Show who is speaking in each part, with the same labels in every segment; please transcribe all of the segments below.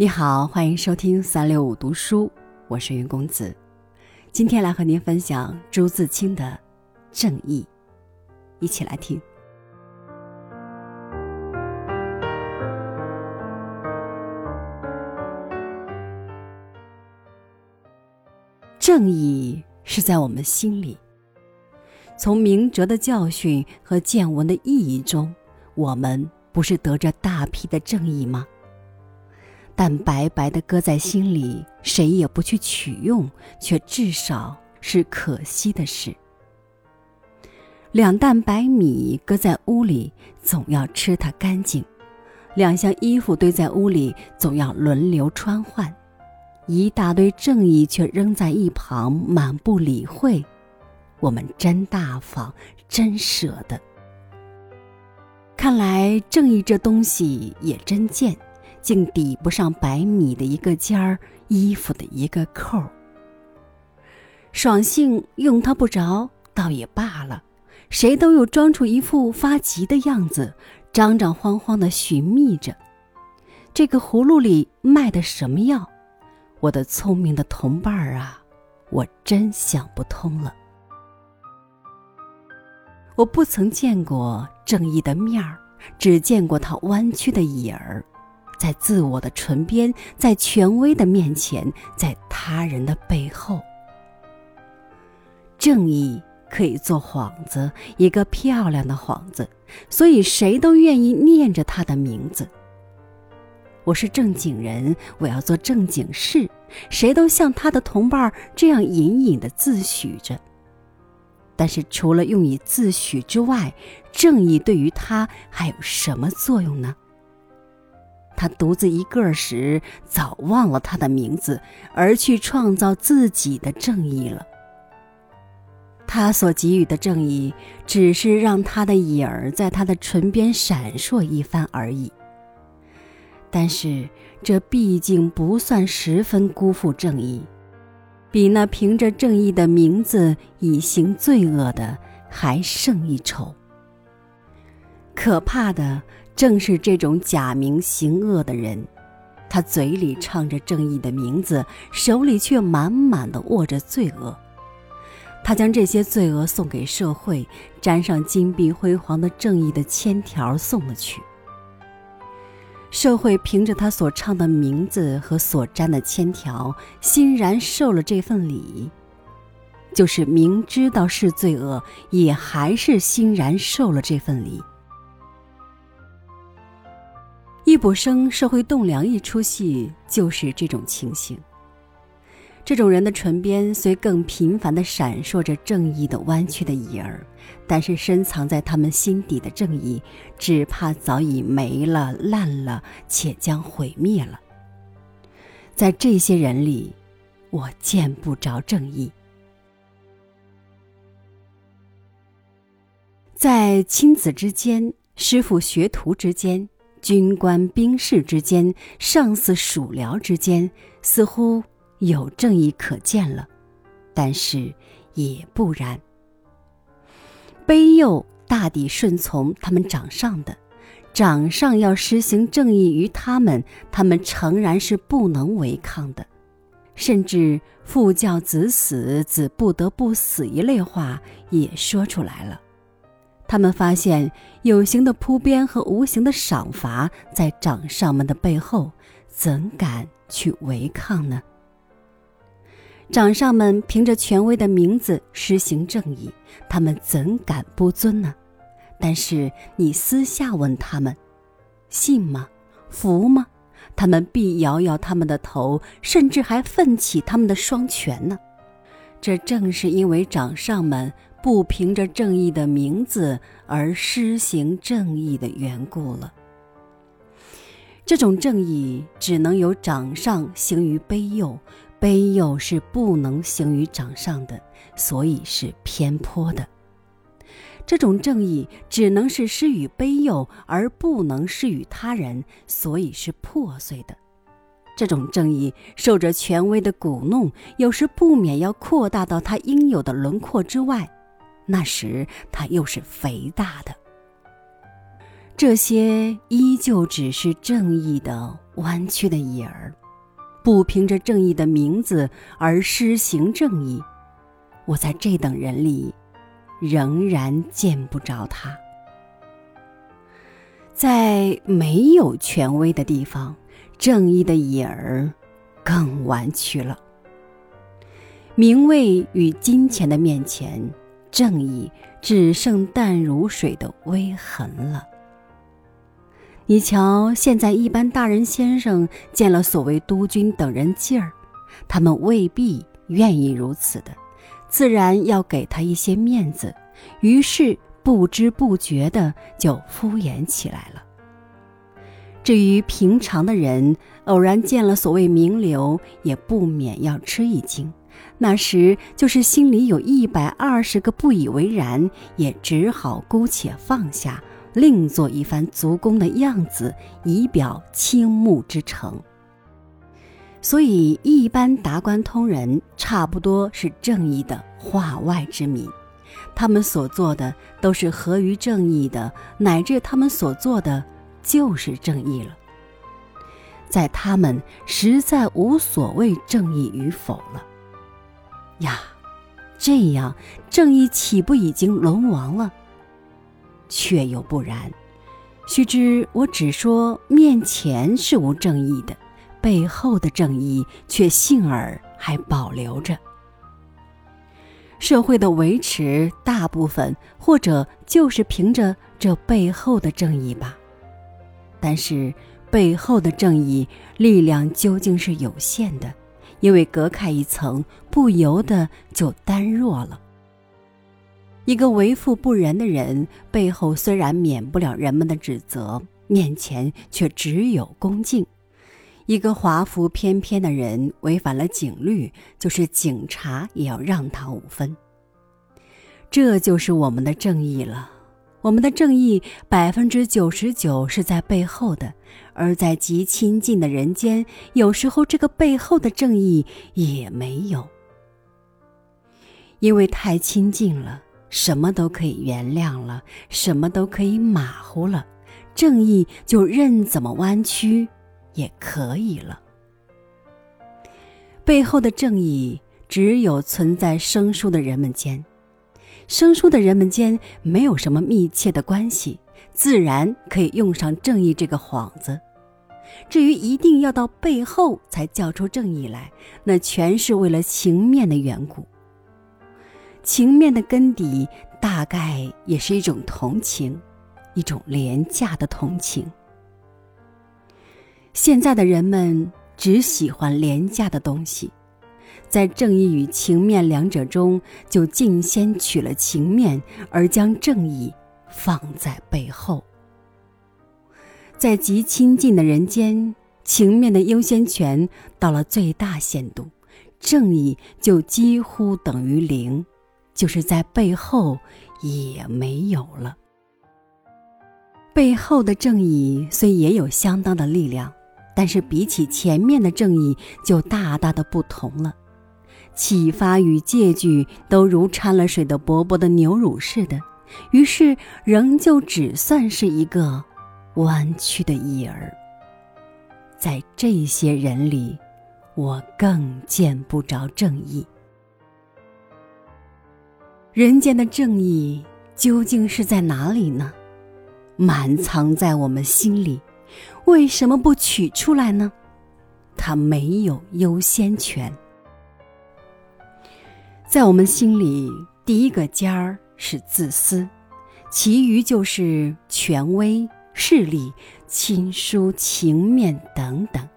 Speaker 1: 你好，欢迎收听三六五读书，我是云公子。今天来和您分享朱自清的《正义》，一起来听。正义是在我们心里。从明哲的教训和见闻的意义中，我们不是得着大批的正义吗？但白白的搁在心里，谁也不去取用，却至少是可惜的事。两担白米搁在屋里，总要吃它干净；两箱衣服堆在屋里，总要轮流穿换。一大堆正义却扔在一旁，满不理会。我们真大方，真舍得。看来正义这东西也真贱。竟抵不上白米的一个尖儿，衣服的一个扣儿。爽性用它不着，倒也罢了。谁都有装出一副发急的样子，张张慌慌的寻觅着。这个葫芦里卖的什么药？我的聪明的同伴儿啊，我真想不通了。我不曾见过正义的面儿，只见过他弯曲的影儿。在自我的唇边，在权威的面前，在他人的背后，正义可以做幌子，一个漂亮的幌子，所以谁都愿意念着他的名字。我是正经人，我要做正经事，谁都像他的同伴这样隐隐的自诩着。但是除了用以自诩之外，正义对于他还有什么作用呢？他独自一个时，早忘了他的名字，而去创造自己的正义了。他所给予的正义，只是让他的影儿在他的唇边闪烁一番而已。但是这毕竟不算十分辜负正义，比那凭着正义的名字以行罪恶的还胜一筹。可怕的。正是这种假名行恶的人，他嘴里唱着正义的名字，手里却满满的握着罪恶。他将这些罪恶送给社会，沾上金碧辉煌的正义的签条送了去。社会凭着他所唱的名字和所沾的签条，欣然受了这份礼，就是明知道是罪恶，也还是欣然受了这份礼。易卜生《社会栋梁》一出戏就是这种情形。这种人的唇边虽更频繁地闪烁着正义的弯曲的影儿，但是深藏在他们心底的正义，只怕早已没了、烂了，且将毁灭了。在这些人里，我见不着正义。在亲子之间，师傅学徒之间。军官兵士之间，上司属僚之间，似乎有正义可见了，但是也不然。卑幼大抵顺从他们掌上的，掌上要施行正义于他们，他们诚然是不能违抗的，甚至父教子死，子不得不死一类话也说出来了。他们发现有形的铺边和无形的赏罚在掌上们的背后，怎敢去违抗呢？掌上们凭着权威的名字施行正义，他们怎敢不遵呢？但是你私下问他们，信吗？服吗？他们必摇摇他们的头，甚至还奋起他们的双拳呢。这正是因为掌上们。不凭着正义的名字而施行正义的缘故了。这种正义只能由掌上行于卑幼，卑幼是不能行于掌上的，所以是偏颇的。这种正义只能是施与卑幼，而不能施与他人，所以是破碎的。这种正义受着权威的鼓弄，有时不免要扩大到他应有的轮廓之外。那时他又是肥大的，这些依旧只是正义的弯曲的影儿，不凭着正义的名字而施行正义，我在这等人里仍然见不着他。在没有权威的地方，正义的影儿更弯曲了。名位与金钱的面前，正义只剩淡如水的微痕了。你瞧，现在一般大人先生见了所谓督军等人劲儿，他们未必愿意如此的，自然要给他一些面子，于是不知不觉的就敷衍起来了。至于平常的人，偶然见了所谓名流，也不免要吃一惊，那时就是心里有一百二十个不以为然，也只好姑且放下。另做一番足弓的样子，以表倾慕之诚。所以，一般达官通人差不多是正义的化外之民，他们所做的都是合于正义的，乃至他们所做的就是正义了。在他们实在无所谓正义与否了。呀，这样正义岂不已经沦亡了？却又不然，须知我只说面前是无正义的，背后的正义却幸而还保留着。社会的维持，大部分或者就是凭着这背后的正义吧。但是背后的正义力量究竟是有限的，因为隔开一层，不由得就单弱了。一个为富不仁的人，背后虽然免不了人们的指责，面前却只有恭敬；一个华服翩翩的人，违反了警律，就是警察也要让他五分。这就是我们的正义了。我们的正义百分之九十九是在背后的，而在极亲近的人间，有时候这个背后的正义也没有，因为太亲近了。什么都可以原谅了，什么都可以马虎了，正义就任怎么弯曲也可以了。背后的正义只有存在生疏的人们间，生疏的人们间没有什么密切的关系，自然可以用上正义这个幌子。至于一定要到背后才叫出正义来，那全是为了情面的缘故。情面的根底，大概也是一种同情，一种廉价的同情。现在的人们只喜欢廉价的东西，在正义与情面两者中，就尽先取了情面，而将正义放在背后。在极亲近的人间，情面的优先权到了最大限度，正义就几乎等于零。就是在背后也没有了。背后的正义虽也有相当的力量，但是比起前面的正义就大大的不同了。启发与借据都如掺了水的薄薄的牛乳似的，于是仍旧只算是一个弯曲的影儿。在这些人里，我更见不着正义。人间的正义究竟是在哪里呢？满藏在我们心里，为什么不取出来呢？它没有优先权。在我们心里，第一个尖儿是自私，其余就是权威、势力、亲疏、情面等等。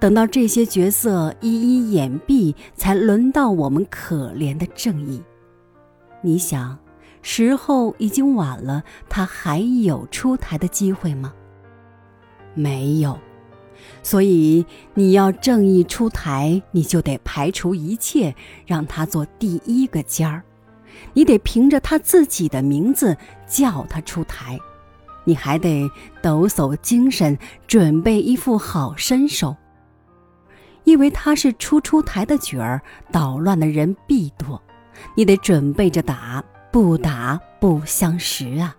Speaker 1: 等到这些角色一一掩蔽，才轮到我们可怜的正义。你想，时候已经晚了，他还有出台的机会吗？没有，所以你要正义出台，你就得排除一切，让他做第一个尖儿。你得凭着他自己的名字叫他出台，你还得抖擞精神，准备一副好身手，因为他是初出台的角儿，捣乱的人必多。你得准备着打，不打不相识啊！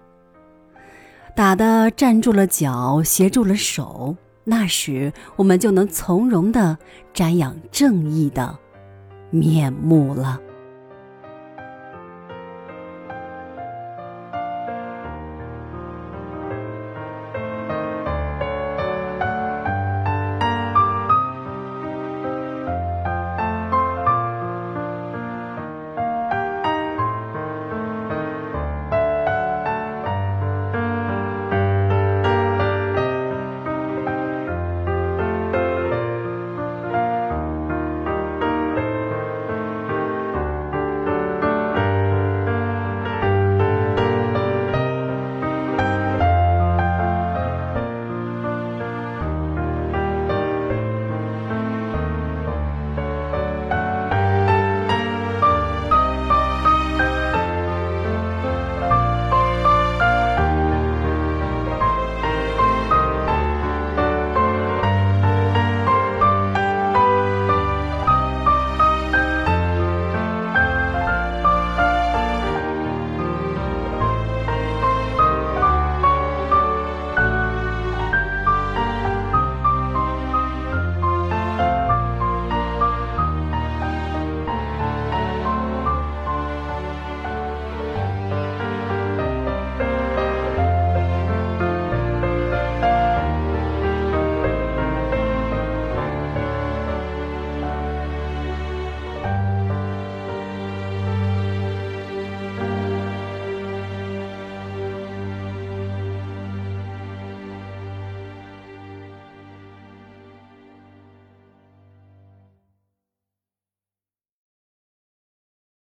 Speaker 1: 打的站住了脚，斜住了手，那时我们就能从容地瞻仰正义的面目了。